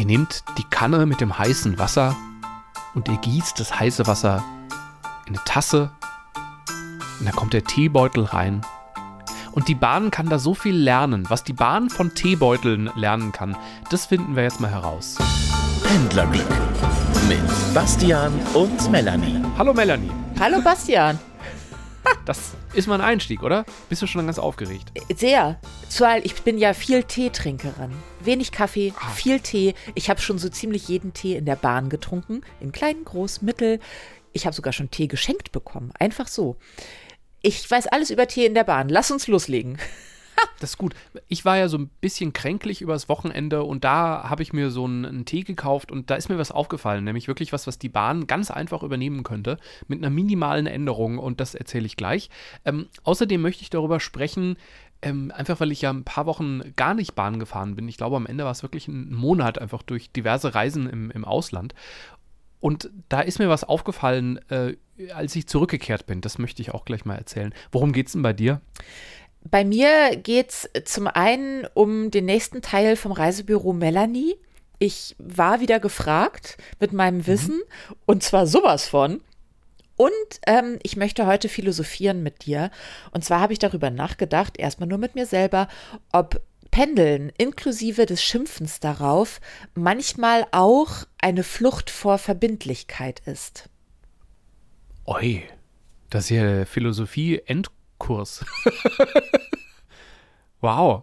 Ihr nehmt die Kanne mit dem heißen Wasser und ihr gießt das heiße Wasser in eine Tasse und da kommt der Teebeutel rein. Und die Bahn kann da so viel lernen. Was die Bahn von Teebeuteln lernen kann, das finden wir jetzt mal heraus. Händlerglück mit Bastian und Melanie. Hallo Melanie. Hallo Bastian. Das ist mal ein Einstieg, oder? Bist du schon ganz aufgeregt? Sehr. Zumal ich bin ja viel Teetrinkerin. Wenig Kaffee, Ah. viel Tee. Ich habe schon so ziemlich jeden Tee in der Bahn getrunken. In klein, groß, mittel. Ich habe sogar schon Tee geschenkt bekommen. Einfach so. Ich weiß alles über Tee in der Bahn. Lass uns loslegen. Das ist gut. Ich war ja so ein bisschen kränklich übers Wochenende und da habe ich mir so einen, einen Tee gekauft und da ist mir was aufgefallen, nämlich wirklich was, was die Bahn ganz einfach übernehmen könnte, mit einer minimalen Änderung und das erzähle ich gleich. Ähm, außerdem möchte ich darüber sprechen, ähm, einfach weil ich ja ein paar Wochen gar nicht Bahn gefahren bin. Ich glaube, am Ende war es wirklich ein Monat einfach durch diverse Reisen im, im Ausland. Und da ist mir was aufgefallen, äh, als ich zurückgekehrt bin. Das möchte ich auch gleich mal erzählen. Worum geht's denn bei dir? Bei mir geht's zum einen um den nächsten Teil vom Reisebüro Melanie. Ich war wieder gefragt mit meinem Wissen und zwar sowas von. Und ähm, ich möchte heute philosophieren mit dir. Und zwar habe ich darüber nachgedacht, erstmal nur mit mir selber, ob Pendeln inklusive des Schimpfens darauf manchmal auch eine Flucht vor Verbindlichkeit ist. Oi, das ist ja Philosophie-Endkurs. wow.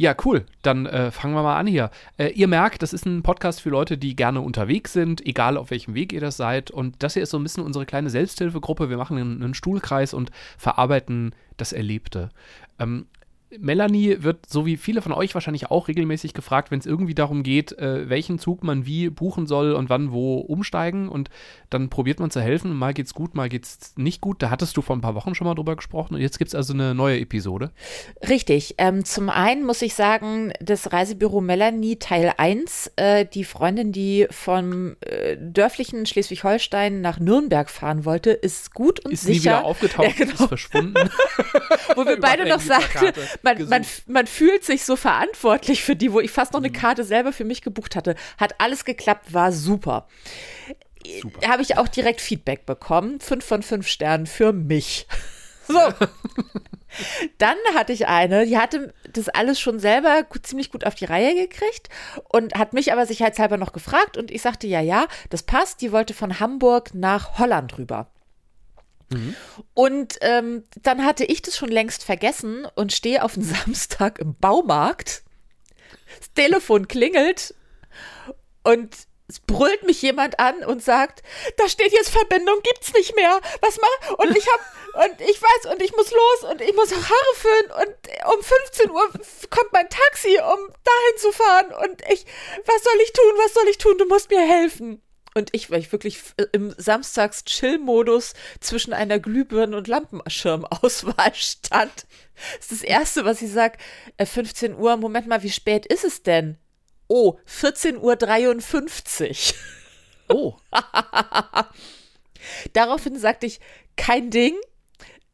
Ja, cool. Dann äh, fangen wir mal an hier. Äh, ihr merkt, das ist ein Podcast für Leute, die gerne unterwegs sind, egal auf welchem Weg ihr das seid. Und das hier ist so ein bisschen unsere kleine Selbsthilfegruppe. Wir machen einen, einen Stuhlkreis und verarbeiten das Erlebte. Ähm, Melanie wird, so wie viele von euch wahrscheinlich auch regelmäßig gefragt, wenn es irgendwie darum geht, äh, welchen Zug man wie buchen soll und wann wo umsteigen. Und dann probiert man zu helfen. Mal geht's gut, mal geht's nicht gut. Da hattest du vor ein paar Wochen schon mal drüber gesprochen. Und jetzt gibt's also eine neue Episode. Richtig. Ähm, zum einen muss ich sagen, das Reisebüro Melanie Teil 1, äh, die Freundin, die vom äh, dörflichen Schleswig-Holstein nach Nürnberg fahren wollte, ist gut und Ist nie sicher. wieder aufgetaucht, Ja, genau. ist verschwunden. Wo wir beide noch sagten, man, man, man fühlt sich so verantwortlich für die, wo ich fast noch Mhm. eine Karte selber für mich gebucht hatte. Hat alles geklappt, war super. Super. Habe ich auch direkt Feedback bekommen. Fünf von fünf Sternen für mich. So. Dann hatte ich eine, die hatte das alles schon selber gut, ziemlich gut auf die Reihe gekriegt und hat mich aber sicherheitshalber noch gefragt und ich sagte, ja, ja, das passt. Die wollte von Hamburg nach Holland rüber. Und ähm, dann hatte ich das schon längst vergessen und stehe auf den Samstag im Baumarkt. Das Telefon klingelt und es brüllt mich jemand an und sagt, da steht jetzt Verbindung, gibt's nicht mehr. Was mach? Und ich hab und ich weiß und ich muss los und ich muss Haare föhnen und um 15 Uhr kommt mein Taxi, um dahin zu fahren und ich, was soll ich tun? Was soll ich tun? Du musst mir helfen. Und ich, weil ich wirklich im Samstags-Chill-Modus zwischen einer Glühbirne- und Lampenschirmauswahl stand, ist das Erste, was ich sag, äh, 15 Uhr, Moment mal, wie spät ist es denn? Oh, 14.53 Uhr. Oh, Daraufhin sagte ich, kein Ding.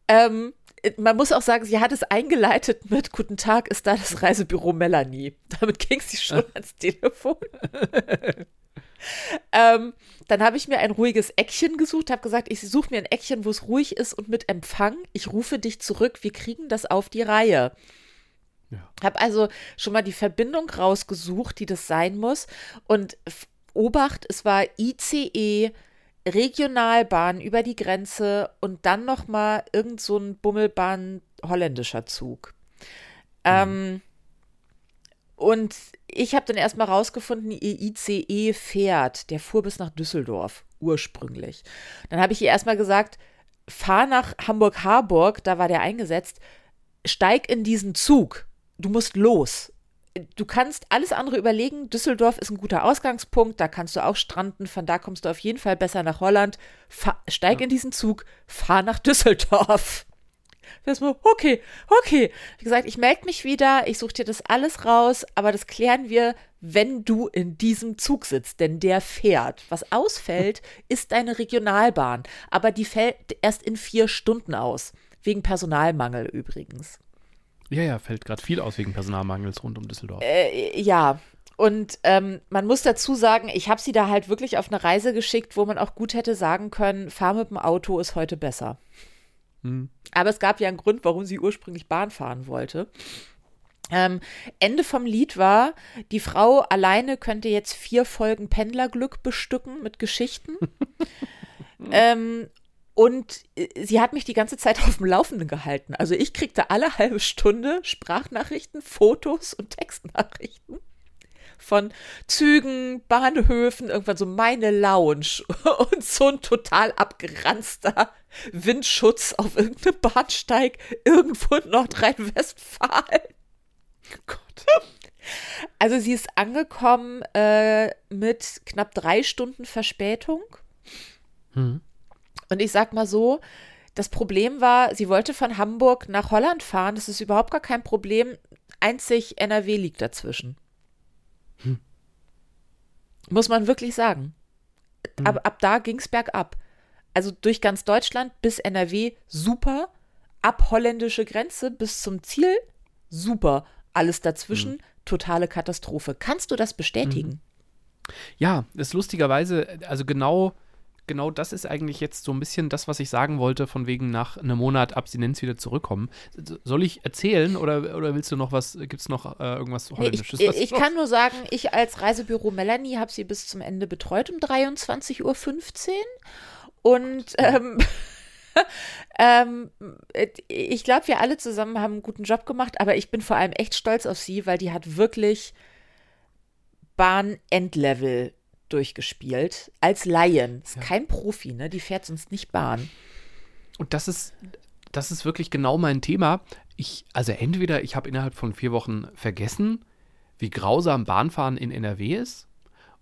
Ähm, man muss auch sagen, sie hat es eingeleitet mit Guten Tag, ist da das Reisebüro Melanie. Damit ging sie schon ans Telefon. ähm, dann habe ich mir ein ruhiges Eckchen gesucht, habe gesagt, ich suche mir ein Eckchen, wo es ruhig ist und mit Empfang. Ich rufe dich zurück, wir kriegen das auf die Reihe. Ja. Habe also schon mal die Verbindung rausgesucht, die das sein muss. Und Obacht, es war ICE, Regionalbahn über die Grenze und dann noch mal irgend so ein Bummelbahn holländischer Zug. Ähm, und ich habe dann erstmal rausgefunden, ihr ICE fährt. Der fuhr bis nach Düsseldorf, ursprünglich. Dann habe ich ihr erstmal gesagt, fahr nach Hamburg-Harburg, da war der eingesetzt, steig in diesen Zug. Du musst los. Du kannst alles andere überlegen. Düsseldorf ist ein guter Ausgangspunkt, da kannst du auch stranden, von da kommst du auf jeden Fall besser nach Holland. Fahr, steig in diesen Zug, fahr nach Düsseldorf. Das war, okay, okay. Wie gesagt, ich melde mich wieder, ich suche dir das alles raus, aber das klären wir, wenn du in diesem Zug sitzt, denn der fährt. Was ausfällt, ist deine Regionalbahn, aber die fällt erst in vier Stunden aus. Wegen Personalmangel übrigens. Ja, ja, fällt gerade viel aus wegen Personalmangels rund um Düsseldorf. Äh, ja. und ähm, man muss dazu sagen, ich habe sie da halt wirklich auf eine Reise geschickt, wo man auch gut hätte sagen können, fahr mit dem Auto ist heute besser. Hm. Aber es gab ja einen Grund, warum sie ursprünglich Bahn fahren wollte. Ähm, Ende vom Lied war, die Frau alleine könnte jetzt vier Folgen Pendlerglück bestücken mit Geschichten. ähm, und äh, sie hat mich die ganze Zeit auf dem Laufenden gehalten. Also ich kriegte alle halbe Stunde Sprachnachrichten, Fotos und Textnachrichten von Zügen, Bahnhöfen, irgendwann so meine Lounge und so ein total abgeranzter Windschutz auf irgendeinem Bahnsteig irgendwo in Nordrhein-Westfalen. Gott. Also sie ist angekommen äh, mit knapp drei Stunden Verspätung. Hm. Und ich sag mal so, das Problem war, sie wollte von Hamburg nach Holland fahren. Das ist überhaupt gar kein Problem. Einzig NRW liegt dazwischen. Hm. Muss man wirklich sagen. Hm. Ab, ab da ging es bergab. Also durch ganz Deutschland bis NRW super. Ab holländische Grenze bis zum Ziel super. Alles dazwischen hm. totale Katastrophe. Kannst du das bestätigen? Hm. Ja, ist lustigerweise, also genau genau das ist eigentlich jetzt so ein bisschen das, was ich sagen wollte, von wegen nach einem Monat Abstinenz wieder zurückkommen. Soll ich erzählen oder, oder willst du noch was, gibt es noch äh, irgendwas Holländisches? Ich, ich kann nur sagen, ich als Reisebüro Melanie habe sie bis zum Ende betreut um 23.15 Uhr und ähm, ähm, ich glaube, wir alle zusammen haben einen guten Job gemacht, aber ich bin vor allem echt stolz auf sie, weil die hat wirklich Bahn-Endlevel durchgespielt. Als Laien. Ist ja. kein Profi, ne? Die fährt sonst nicht Bahn. Und das ist, das ist wirklich genau mein Thema. Ich, also entweder ich habe innerhalb von vier Wochen vergessen, wie grausam Bahnfahren in NRW ist,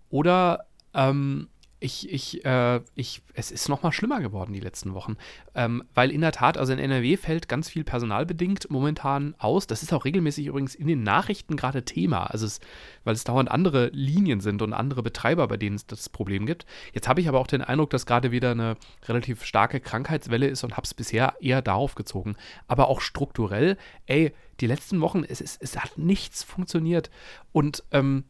oder ähm, ich, ich, äh, ich, es ist noch mal schlimmer geworden die letzten Wochen. Ähm, weil in der Tat, also in NRW fällt ganz viel personalbedingt momentan aus. Das ist auch regelmäßig übrigens in den Nachrichten gerade Thema. Also es, weil es dauernd andere Linien sind und andere Betreiber, bei denen es das Problem gibt. Jetzt habe ich aber auch den Eindruck, dass gerade wieder eine relativ starke Krankheitswelle ist und habe es bisher eher darauf gezogen. Aber auch strukturell, ey, die letzten Wochen, es, es, es hat nichts funktioniert. Und ähm,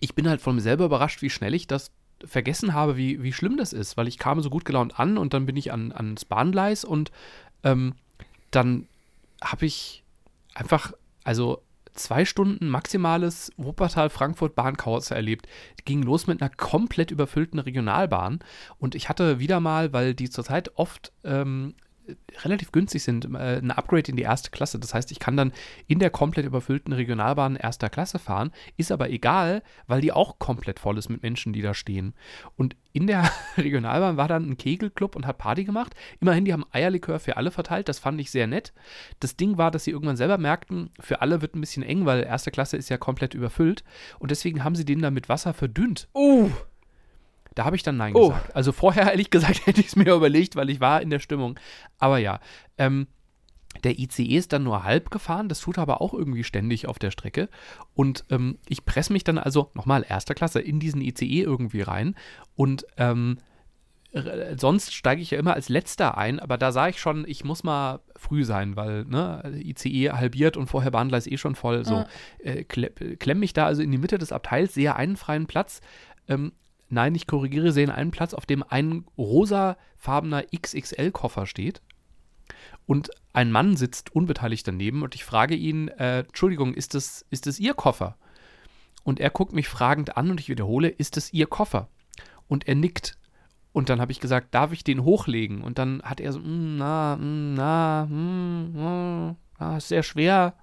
ich bin halt von mir selber überrascht, wie schnell ich das vergessen habe, wie, wie schlimm das ist, weil ich kam so gut gelaunt an und dann bin ich an, ans Bahngleis und ähm, dann habe ich einfach, also zwei Stunden maximales Wuppertal-Frankfurt-Bahnchaos erlebt. Ging los mit einer komplett überfüllten Regionalbahn und ich hatte wieder mal, weil die zurzeit oft ähm, relativ günstig sind, äh, ein Upgrade in die erste Klasse. Das heißt, ich kann dann in der komplett überfüllten Regionalbahn erster Klasse fahren, ist aber egal, weil die auch komplett voll ist mit Menschen, die da stehen. Und in der Regionalbahn war dann ein Kegelclub und hat Party gemacht. Immerhin, die haben Eierlikör für alle verteilt, das fand ich sehr nett. Das Ding war, dass sie irgendwann selber merkten, für alle wird ein bisschen eng, weil erste Klasse ist ja komplett überfüllt. Und deswegen haben sie den dann mit Wasser verdünnt. Uh! Da habe ich dann Nein oh. gesagt. Also vorher, ehrlich gesagt, hätte ich es mir überlegt, weil ich war in der Stimmung. Aber ja, ähm, der ICE ist dann nur halb gefahren, das tut aber auch irgendwie ständig auf der Strecke. Und ähm, ich presse mich dann also, nochmal, erster Klasse, in diesen ICE irgendwie rein. Und ähm, sonst steige ich ja immer als letzter ein, aber da sah ich schon, ich muss mal früh sein, weil ne, ICE halbiert und vorher Bahngleis eh schon voll. So, äh, klemm mich da also in die Mitte des Abteils, sehe einen freien Platz, ähm, Nein, ich korrigiere, sehen einen Platz, auf dem ein rosafarbener XXL-Koffer steht. Und ein Mann sitzt unbeteiligt daneben und ich frage ihn, äh, Entschuldigung, ist das, ist das Ihr Koffer? Und er guckt mich fragend an und ich wiederhole, ist es Ihr Koffer? Und er nickt. Und dann habe ich gesagt, darf ich den hochlegen? Und dann hat er so, mm, na, mm, na, mm, mm, na, sehr schwer.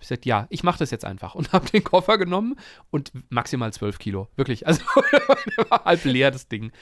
Ich gesagt, ja, ich mache das jetzt einfach und habe den Koffer genommen und maximal 12 Kilo. Wirklich, also war halb leer das Ding.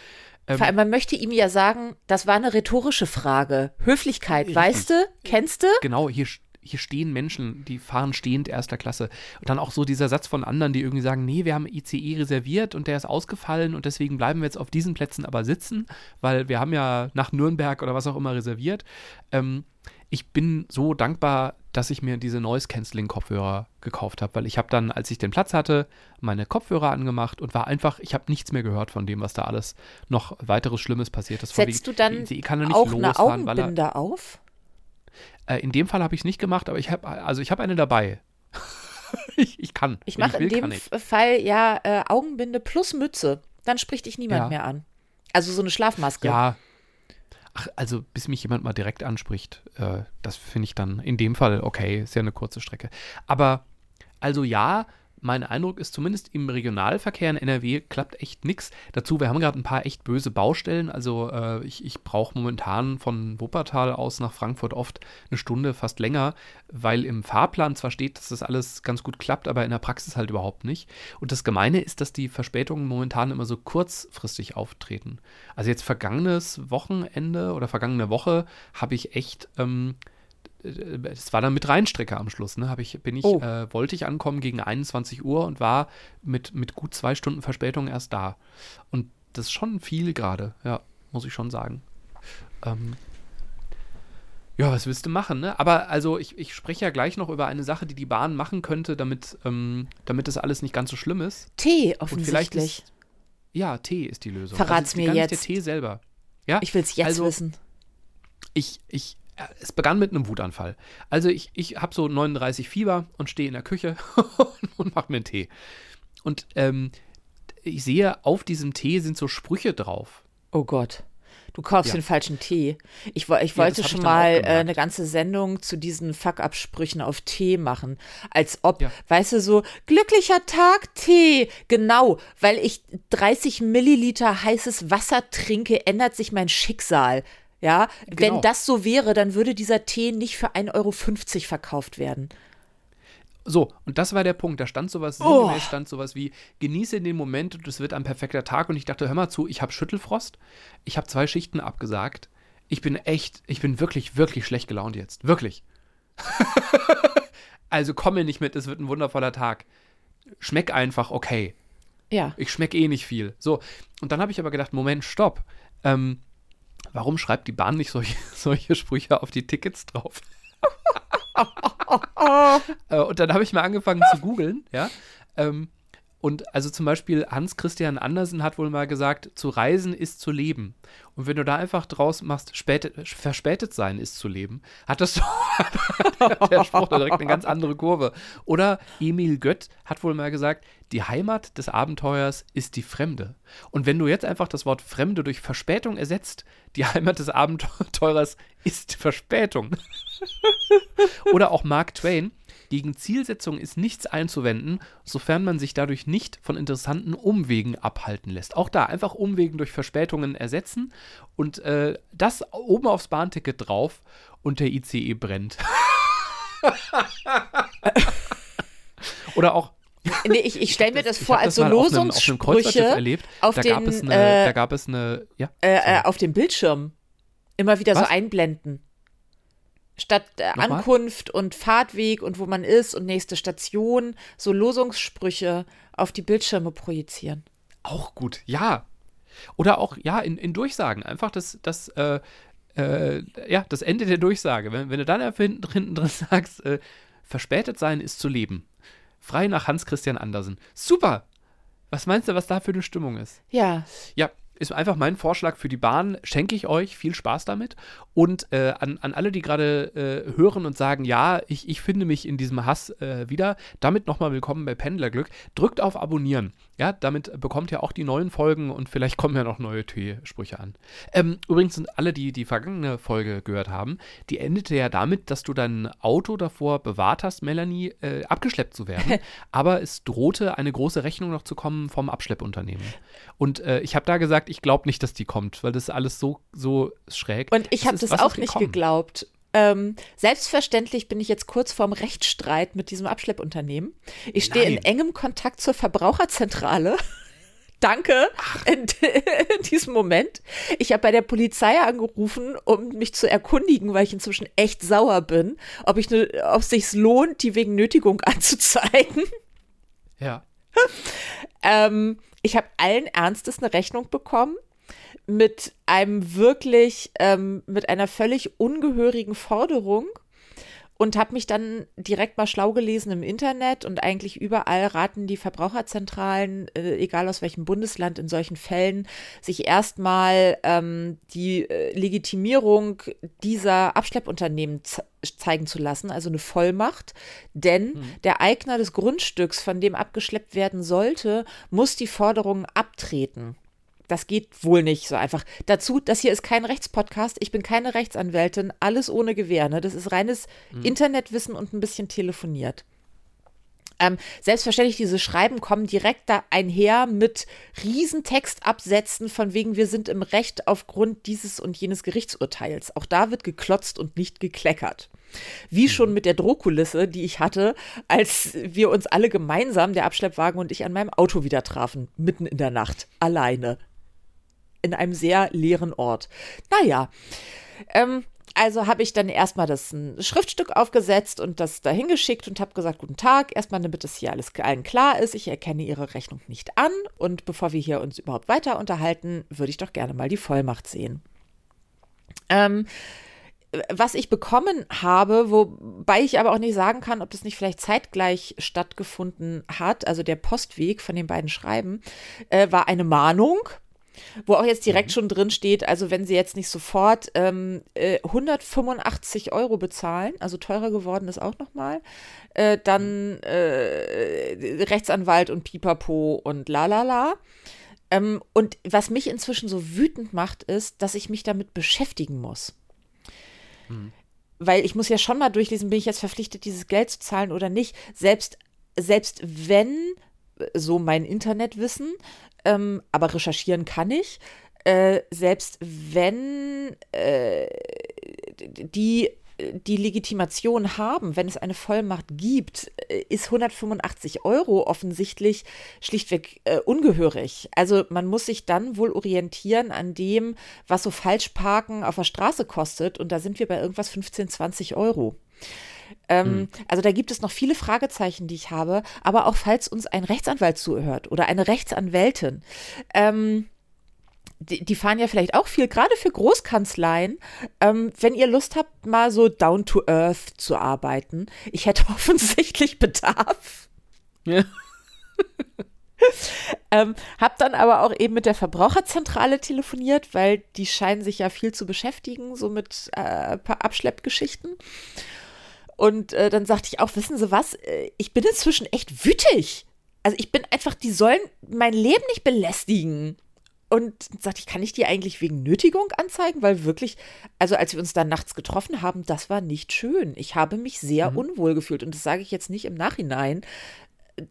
Ähm, Vor allem, man möchte ihm ja sagen, das war eine rhetorische Frage. Höflichkeit, weißt du? Kennst du? Genau, hier, hier stehen Menschen, die fahren stehend erster Klasse. Und dann auch so dieser Satz von anderen, die irgendwie sagen, nee, wir haben ICE reserviert und der ist ausgefallen und deswegen bleiben wir jetzt auf diesen Plätzen aber sitzen, weil wir haben ja nach Nürnberg oder was auch immer reserviert. Ähm, ich bin so dankbar, dass ich mir diese Noise-Canceling-Kopfhörer gekauft habe, weil ich habe dann, als ich den Platz hatte, meine Kopfhörer angemacht und war einfach, ich habe nichts mehr gehört von dem, was da alles noch weiteres Schlimmes passiert ist. Setzt du dann auch eine Augenbinde er, auf? Äh, in dem Fall habe ich es nicht gemacht, aber ich habe, also ich habe eine dabei. ich, ich kann. Ich mache in dem Fall ja äh, Augenbinde plus Mütze. Dann spricht dich niemand Ja. mehr an. Also so eine Schlafmaske. Ja. Also bis mich jemand mal direkt anspricht, äh, das finde ich dann in dem Fall okay, ist ja eine kurze Strecke. Aber also ja, mein Eindruck ist zumindest im Regionalverkehr in NRW klappt echt nichts. Dazu, wir haben gerade ein paar echt böse Baustellen. Also äh, ich, ich brauche momentan von Wuppertal aus nach Frankfurt oft eine Stunde, fast länger, weil im Fahrplan zwar steht, dass das alles ganz gut klappt, aber in der Praxis halt überhaupt nicht. Und das Gemeine ist, dass die Verspätungen momentan immer so kurzfristig auftreten. Also jetzt vergangenes Wochenende oder vergangene Woche habe ich echt ähm, es war dann mit Rheinstrecke am Schluss, ne? Hab ich, bin ich, Oh. äh, wollte ich ankommen gegen 21 Uhr und war mit, mit gut zwei Stunden Verspätung erst da. Und das ist schon viel gerade, ja, muss ich schon sagen. Ähm, ja, was willst du machen, ne? Aber also ich, ich spreche ja gleich noch über eine Sache, die die Bahn machen könnte, damit, ähm, damit das alles nicht ganz so schlimm ist. Tee offensichtlich. ist, ja, Tee ist die Lösung. Verrat's also mir jetzt. Der Tee selber. Ja, Ich will es jetzt also, wissen. ich, ich, äh, es begann mit einem Wutanfall. Also ich, ich habe so 39 Fieber und stehe in der Küche und mache mir einen Tee. Und ähm, ich sehe, auf diesem Tee sind so Sprüche drauf. Oh Gott. Du kaufst Ja. den falschen Tee. Ich, ich Ja, wollte hab schon ich mal äh, eine ganze Sendung zu diesen Fuck-up-Sprüchen auf Tee machen. Als ob, Ja. weißt du, so, glücklicher Tag, Tee. Genau, weil ich 30 Milliliter heißes Wasser trinke, ändert sich mein Schicksal. Ja, Genau. wenn das so wäre, dann würde dieser Tee nicht für 1,50 Euro verkauft werden. So, und das war der Punkt. Da stand sowas, Oh. stand sowas wie, genieße den Moment und es wird ein perfekter Tag. Und ich dachte, hör mal zu, ich habe Schüttelfrost, ich habe zwei Schichten abgesagt. Ich bin echt, ich bin wirklich, wirklich schlecht gelaunt jetzt. Wirklich. also komm mir nicht mit, es wird ein wundervoller Tag. Schmeck einfach okay. Ja. Ich schmecke eh nicht viel. So, und dann habe ich aber gedacht, Moment, stopp. Ähm, warum schreibt die Bahn nicht solche, solche Sprüche auf die Tickets drauf? äh, und dann habe ich mal angefangen zu googeln, ja. Ähm, und also zum Beispiel Hans Christian Andersen hat wohl mal gesagt, zu reisen ist zu leben. Und wenn du da einfach draus machst, spätet, verspätet sein ist zu leben, hat das der Spruch da direkt eine ganz andere Kurve. Oder Emil Gött hat wohl mal gesagt, die Heimat des Abenteuers ist die Fremde. Und wenn du jetzt einfach das Wort Fremde durch Verspätung ersetzt, die Heimat des Abenteurers ist Verspätung. Oder auch Mark Twain, gegen Zielsetzung ist nichts einzuwenden, sofern man sich dadurch nicht von interessanten Umwegen abhalten lässt. Auch da einfach Umwegen durch Verspätungen ersetzen und äh, das oben aufs Bahnticket drauf und der ICE brennt. Oder auch Nee, ich, ich stelle mir das ich vor als so mal auf auf Losungssprüche da den, gab es eine, äh, da gab es eine, ja, äh, äh, auf dem Bildschirm. Immer wieder Was? so einblenden. Statt äh? Ankunft und Fahrtweg und wo man ist und nächste Station, so Losungssprüche auf die Bildschirme projizieren. Auch gut, ja. Oder auch, ja, in, in Durchsagen. Einfach das, das, äh, äh, ja, das Ende der Durchsage. Wenn, wenn du dann einfach hinten, hinten drin sagst, äh, verspätet sein ist zu leben. Frei nach Hans Christian Andersen. Super! Was meinst du, was da für eine Stimmung ist? Ja, Ja, ist einfach mein Vorschlag für die Bahn. Schenke ich euch viel Spaß damit. Und äh, an, an alle, die gerade äh, hören und sagen, ja, ich, ich finde mich in diesem Hass äh, wieder, damit nochmal willkommen bei Pendlerglück. Drückt auf Abonnieren. Ja, damit bekommt ihr auch die neuen Folgen und vielleicht kommen ja noch neue T-Sprüche an. Ähm, übrigens sind alle, die die vergangene Folge gehört haben, die endete ja damit, dass du dein Auto davor bewahrt hast, Melanie, äh, abgeschleppt zu werden. Aber es drohte eine große Rechnung noch zu kommen vom Abschleppunternehmen. Und äh, ich habe da gesagt, ich glaube nicht, dass die kommt, weil das alles so, so schräg. und ich habe das was auch nicht gekommen? geglaubt. Ähm, selbstverständlich bin ich jetzt kurz vorm Rechtsstreit mit diesem Abschleppunternehmen. Ich stehe in engem Kontakt zur Verbraucherzentrale. Danke in, in diesem Moment. Ich habe bei der Polizei angerufen, um mich zu erkundigen, weil ich inzwischen echt sauer bin, ob ich ne, ob es sich lohnt, die wegen Nötigung anzuzeigen. Ja. Ähm, ich habe allen Ernstes eine Rechnung bekommen mit einem wirklich, ähm, mit einer völlig ungehörigen Forderung. und habe mich dann direkt mal schlau gelesen im Internet und eigentlich überall raten die Verbraucherzentralen, äh, egal aus welchem Bundesland, in solchen Fällen, sich erstmal ähm, die äh, Legitimierung dieser Abschleppunternehmen zeigen zu lassen, also eine Vollmacht. Denn mhm. der Eigner des Grundstücks, von dem abgeschleppt werden sollte, muss die Forderungen abtreten. Das geht wohl nicht so einfach. Dazu, das hier ist kein Rechtspodcast. Ich bin keine Rechtsanwältin. Alles ohne Gewehr. Ne? Das ist reines mhm. Internetwissen und ein bisschen telefoniert. Ähm, selbstverständlich, diese Schreiben kommen direkt da einher mit Riesentextabsätzen von wegen, wir sind im Recht aufgrund dieses und jenes Gerichtsurteils. Auch da wird geklotzt und nicht gekleckert. Wie mhm. schon mit der Drohkulisse, die ich hatte, als wir uns alle gemeinsam, der Abschleppwagen und ich, an meinem Auto wieder trafen, mitten in der Nacht, alleine in einem sehr leeren Ort. Naja, ähm, also habe ich dann erstmal das ein Schriftstück aufgesetzt und das dahin geschickt und habe gesagt, guten Tag, erstmal damit es hier alles allen klar ist, ich erkenne Ihre Rechnung nicht an und bevor wir hier uns überhaupt weiter unterhalten, würde ich doch gerne mal die Vollmacht sehen. Ähm, was ich bekommen habe, wobei ich aber auch nicht sagen kann, ob das nicht vielleicht zeitgleich stattgefunden hat, also der Postweg von den beiden Schreiben, äh, war eine Mahnung wo auch jetzt direkt mhm. schon drin steht, also wenn Sie jetzt nicht sofort ähm, äh, 185 Euro bezahlen, also teurer geworden ist auch nochmal, äh, dann äh, Rechtsanwalt und Pipapo und la la la. Ähm, und was mich inzwischen so wütend macht, ist, dass ich mich damit beschäftigen muss. Mhm. Weil ich muss ja schon mal durchlesen, bin ich jetzt verpflichtet, dieses Geld zu zahlen oder nicht. Selbst, selbst wenn so mein Internetwissen, ähm, aber recherchieren kann ich. Äh, selbst wenn äh, die die Legitimation haben, wenn es eine Vollmacht gibt, äh, ist 185 Euro offensichtlich schlichtweg äh, ungehörig. Also man muss sich dann wohl orientieren an dem, was so Falschparken auf der Straße kostet. Und da sind wir bei irgendwas 15, 20 Euro. Ähm, hm. Also da gibt es noch viele Fragezeichen, die ich habe. Aber auch falls uns ein Rechtsanwalt zuhört oder eine Rechtsanwältin, ähm, die, die, fahren ja vielleicht auch viel, gerade für Großkanzleien. Ähm, wenn ihr Lust habt, mal so down to earth zu arbeiten, ich hätte offensichtlich Bedarf. Ja. ähm, hab dann aber auch eben mit der Verbraucherzentrale telefoniert, weil die scheinen sich ja viel zu beschäftigen, so mit äh, paar Abschleppgeschichten. Und äh, dann sagte ich auch, wissen Sie was, äh, ich bin inzwischen echt wütig. Also ich bin einfach, die sollen mein Leben nicht belästigen. Und sagte ich, kann ich die eigentlich wegen Nötigung anzeigen? Weil wirklich, also als wir uns dann nachts getroffen haben, das war nicht schön. Ich habe mich sehr mhm. unwohl gefühlt. Und das sage ich jetzt nicht im Nachhinein.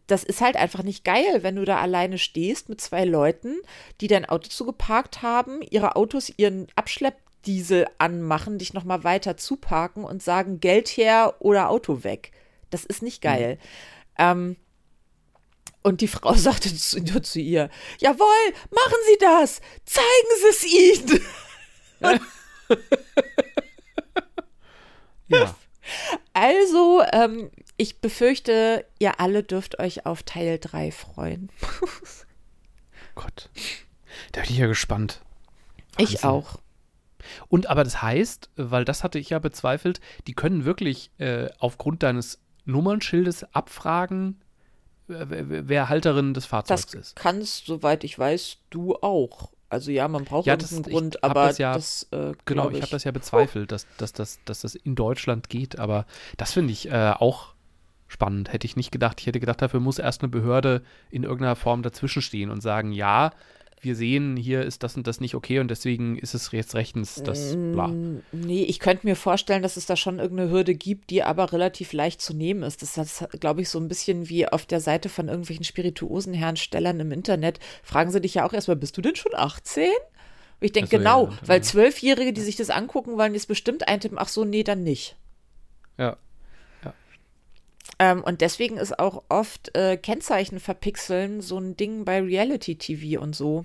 Das ist halt einfach nicht geil, wenn du da alleine stehst mit zwei Leuten, die dein Auto zugeparkt haben, ihre Autos ihren Abschlepp Diesel anmachen, dich nochmal weiter zuparken und sagen, Geld her oder Auto weg. Das ist nicht geil. Mhm. Ähm, und die Frau sagte zu, nur zu ihr, jawohl, machen Sie das, zeigen Sie es ihnen. ja. Also, ähm, ich befürchte, ihr alle dürft euch auf Teil 3 freuen. Gott. Da bin ich ja gespannt. Wahnsinn. Ich auch. Und aber das heißt, weil das hatte ich ja bezweifelt, die können wirklich äh, aufgrund deines Nummernschildes abfragen, wer Halterin des Fahrzeugs das ist. Das kannst, soweit ich weiß, du auch. Also ja, man braucht ja das, einen Grund, aber das ja, das, äh, genau, ich, ich habe das ja bezweifelt, dass, dass, dass, dass das in Deutschland geht. Aber das finde ich äh, auch spannend. Hätte ich nicht gedacht. Ich hätte gedacht, dafür muss erst eine Behörde in irgendeiner Form dazwischenstehen und sagen, ja, wir sehen, hier ist das und das nicht okay und deswegen ist es jetzt rechtens das bla. Mm, nee, ich könnte mir vorstellen, dass es da schon irgendeine Hürde gibt, die aber relativ leicht zu nehmen ist. Das ist, glaube ich, so ein bisschen wie auf der Seite von irgendwelchen Spirituosenherstellern im Internet. Fragen sie dich ja auch erstmal, bist du denn schon 18? Und ich denke, so, genau, ja, weil Zwölfjährige, die sich das angucken wollen, jetzt bestimmt eintippen, ach so, nee, dann nicht. Ja. Ähm, und deswegen ist auch oft äh, Kennzeichen verpixeln so ein Ding bei Reality-TV und so.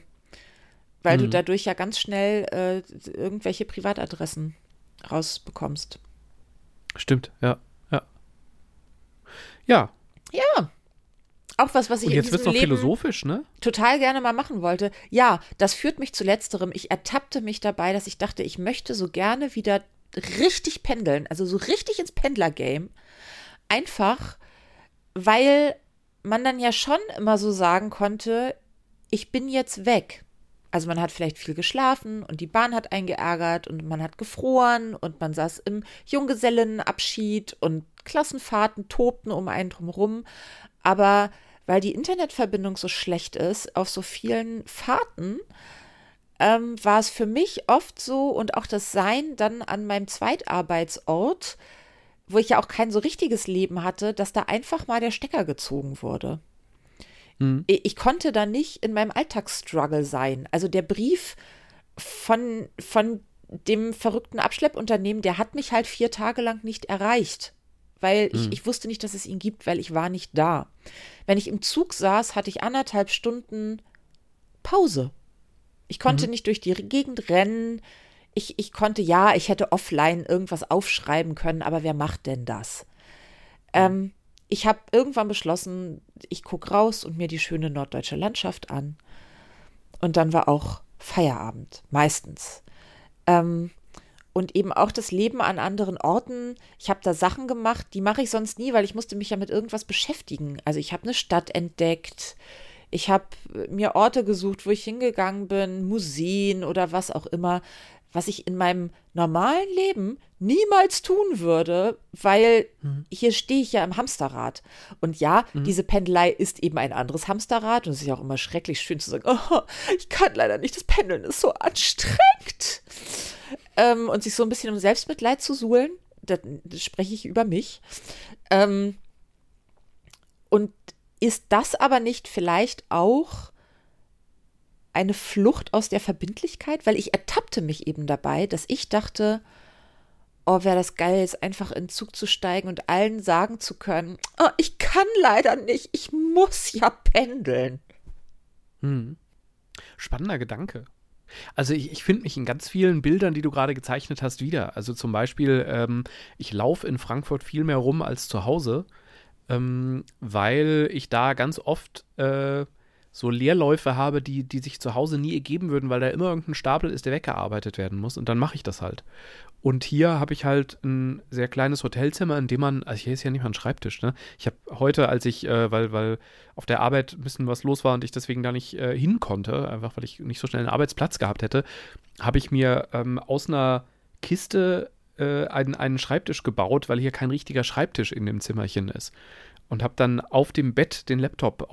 Weil mhm. du dadurch ja ganz schnell äh, irgendwelche Privatadressen rausbekommst. Stimmt, ja, ja. Ja. Ja. Auch was, was ich Und jetzt wird es noch Leben philosophisch, ne? Total gerne mal machen wollte. Ja, das führt mich zu letzterem. Ich ertappte mich dabei, dass ich dachte, ich möchte so gerne wieder richtig pendeln, also so richtig ins Pendler-Game. Einfach, weil man dann ja schon immer so sagen konnte, ich bin jetzt weg. Also man hat vielleicht viel geschlafen und die Bahn hat einen geärgert und man hat gefroren und man saß im Junggesellenabschied und Klassenfahrten tobten um einen drumherum. Aber weil die Internetverbindung so schlecht ist auf so vielen Fahrten, ähm, war es für mich oft so und auch das Sein dann an meinem Zweitarbeitsort, wo ich ja auch kein so richtiges Leben hatte, dass da einfach mal der Stecker gezogen wurde. Mhm. Ich konnte da nicht in meinem Alltagsstruggle sein. Also der Brief von, von dem verrückten Abschleppunternehmen, der hat mich halt vier Tage lang nicht erreicht, weil ich, mhm. ich wusste nicht, dass es ihn gibt, weil ich war nicht da. Wenn ich im Zug saß, hatte ich anderthalb Stunden Pause. Ich konnte mhm. nicht durch die Gegend rennen. Ich, ich konnte, ja, ich hätte offline irgendwas aufschreiben können, aber wer macht denn das? Ähm, ich habe irgendwann beschlossen, ich gucke raus und mir die schöne norddeutsche Landschaft an. Und dann war auch Feierabend, meistens. Ähm, und eben auch das Leben an anderen Orten. Ich habe da Sachen gemacht, die mache ich sonst nie, weil ich musste mich ja mit irgendwas beschäftigen. Also ich habe eine Stadt entdeckt. Ich habe mir Orte gesucht, wo ich hingegangen bin, Museen oder was auch immer, was ich in meinem normalen Leben niemals tun würde, weil mhm. hier stehe ich ja im Hamsterrad. Und ja, mhm. diese Pendelei ist eben ein anderes Hamsterrad und es ist ja auch immer schrecklich schön zu sagen, oh, ich kann leider nicht, das Pendeln ist so anstrengend. Ähm, und sich so ein bisschen um Selbstmitleid zu suhlen, da, spreche ich über mich. Ähm, und ist das aber nicht vielleicht auch eine Flucht aus der Verbindlichkeit? Weil ich ertappte mich eben dabei, dass ich dachte, oh, wäre das geil, jetzt einfach in den Zug zu steigen und allen sagen zu können, oh, ich kann leider nicht, ich muss ja pendeln. Hm. Spannender Gedanke. Also ich, ich finde mich in ganz vielen Bildern, die du gerade gezeichnet hast, wieder. Also zum Beispiel, ähm, ich laufe in Frankfurt viel mehr rum als zu Hause, ähm, weil ich da ganz oft äh, so Leerläufe habe, die, die sich zu Hause nie ergeben würden, weil da immer irgendein Stapel ist, der weggearbeitet werden muss. Und dann mache ich das halt. Und hier habe ich halt ein sehr kleines Hotelzimmer, in dem man, also hier ist ja nicht mal ein Schreibtisch, ne? Ich habe heute, als ich, äh, weil, weil auf der Arbeit ein bisschen was los war und ich deswegen da nicht äh, hin konnte, einfach weil ich nicht so schnell einen Arbeitsplatz gehabt hätte, habe ich mir ähm, aus einer Kiste äh, einen, einen Schreibtisch gebaut, weil hier kein richtiger Schreibtisch in dem Zimmerchen ist. Und habe dann auf dem Bett den Laptop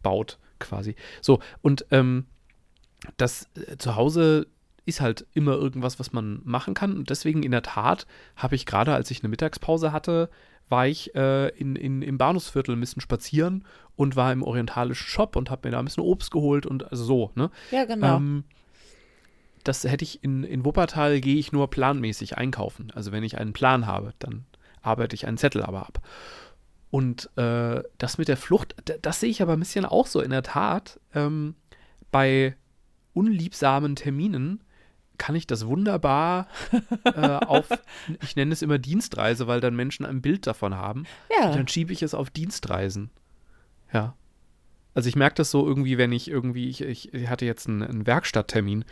aufgebaut, quasi. So, und ähm, das äh, zu Hause ist halt immer irgendwas, was man machen kann. Und deswegen in der Tat habe ich gerade, als ich eine Mittagspause hatte, war ich äh, in, in, im Bahnhofsviertel ein bisschen spazieren und war im orientalischen Shop und habe mir da ein bisschen Obst geholt und also so, ne? Ja, genau. Ähm, das hätte ich in, in Wuppertal, gehe ich nur planmäßig einkaufen. Also wenn ich einen Plan habe, dann arbeite ich einen Zettel aber ab. Und äh, das mit der Flucht, das sehe ich aber ein bisschen auch so in der Tat. Ähm, bei unliebsamen Terminen kann ich das wunderbar äh, auf, ich nenne es immer Dienstreise, weil dann Menschen ein Bild davon haben. Ja. Und dann schiebe ich es auf Dienstreisen. Ja. Also ich merke das so irgendwie, wenn ich irgendwie, ich, ich hatte jetzt einen, einen Werkstatttermin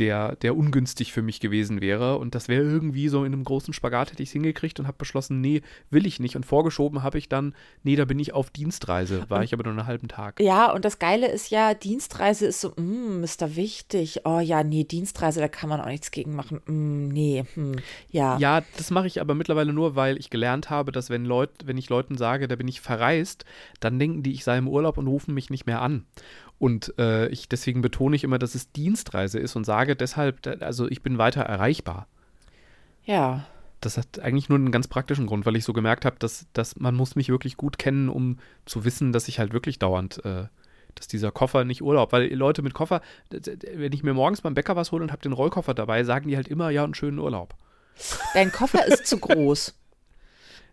der, der ungünstig für mich gewesen wäre. Und das wäre irgendwie so in einem großen Spagat, hätte ich es hingekriegt und habe beschlossen, nee, will ich nicht. Und vorgeschoben habe ich dann, nee, da bin ich auf Dienstreise. War ich aber nur einen halben Tag. Ja, und das Geile ist ja, Dienstreise ist so, mm, ist da wichtig. Oh ja, nee, Dienstreise, da kann man auch nichts gegen machen. Mm, nee, hm, ja. Ja, das mache ich aber mittlerweile nur, weil ich gelernt habe, dass wenn Leute, wenn ich Leuten sage, da bin ich verreist, dann denken die, ich sei im Urlaub und rufen mich nicht mehr an. Und äh, ich, deswegen betone ich immer, dass es Dienstreise ist und sage deshalb, also ich bin weiter erreichbar. Ja. Das hat eigentlich nur einen ganz praktischen Grund, weil ich so gemerkt habe, dass, dass man muss mich wirklich gut kennen, um zu wissen, dass ich halt wirklich dauernd, äh, dass dieser Koffer nicht Urlaub, weil Leute mit Koffer, wenn ich mir morgens beim Bäcker was hole und habe den Rollkoffer dabei, sagen die halt immer, ja, einen schönen Urlaub. Dein Koffer ist zu groß.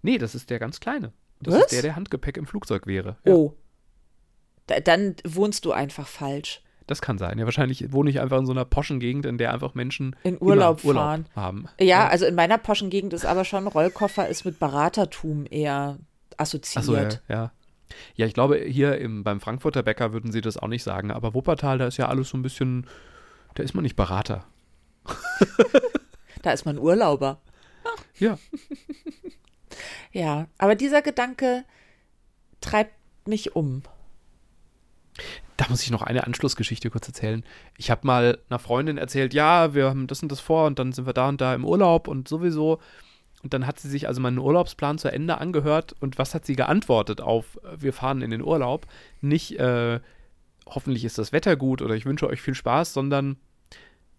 Nee, das ist der ganz kleine. Das was? ist der, der Handgepäck im Flugzeug wäre. Ja. Oh, dann wohnst du einfach falsch. Das kann sein. Ja, wahrscheinlich wohne ich einfach in so einer poschen Gegend, in der einfach Menschen in Urlaub, Urlaub fahren haben. Ja, ja, also in meiner poschen Gegend ist aber schon Rollkoffer ist mit Beratertum eher assoziiert. Ach so, ja, ja. Ja, ich glaube, hier im, beim Frankfurter Bäcker würden sie das auch nicht sagen. Aber Wuppertal, da ist ja alles so ein bisschen, da ist man nicht Berater. Da ist man Urlauber. Ja. Ja, aber dieser Gedanke treibt mich um. Da muss ich noch eine Anschlussgeschichte kurz erzählen. Ich habe mal einer Freundin erzählt, ja, wir haben das und das vor und dann sind wir da und da im Urlaub und sowieso. Und dann hat sie sich also meinen Urlaubsplan zu Ende angehört und was hat sie geantwortet auf, äh, wir fahren in den Urlaub? Nicht, äh, hoffentlich ist das Wetter gut oder ich wünsche euch viel Spaß, sondern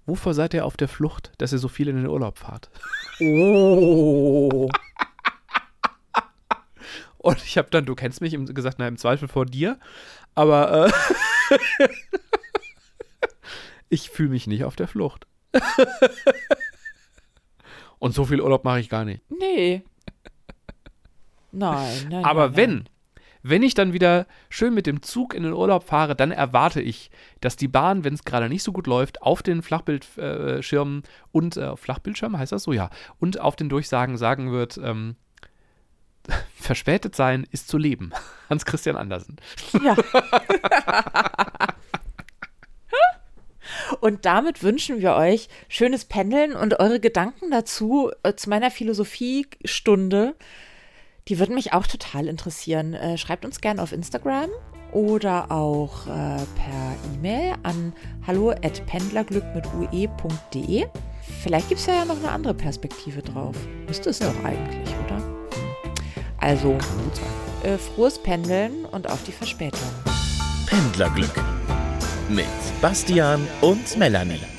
wovor seid ihr auf der Flucht, dass ihr so viel in den Urlaub fahrt? Oh. Und ich habe dann, du kennst mich, gesagt, na, im Zweifel vor dir. Aber äh, ich fühle mich nicht auf der Flucht. Und so viel Urlaub mache ich gar nicht. Nee. Nein, nein. Aber nein, wenn, Nein. wenn ich dann wieder schön mit dem Zug in den Urlaub fahre, dann erwarte ich, dass die Bahn, wenn es gerade nicht so gut läuft, auf den Flachbildschirmen und äh, auf Flachbildschirm heißt das so, ja, und auf den Durchsagen sagen wird, ähm, verspätet sein ist zu leben. Hans Christian Andersen. Ja. Und damit wünschen wir euch schönes Pendeln und eure Gedanken dazu äh, zu meiner Philosophiestunde. Die würden mich auch total interessieren. Äh, schreibt uns gerne auf Instagram oder auch äh, per E-Mail an hallo@pendlerglück mit ue.de. Vielleicht gibt es ja, ja noch eine andere Perspektive drauf. Müsste es doch eigentlich, oder? Also, äh, frohes Pendeln und auf die Verspätung. Pendlerglück mit Bastian und Melanie.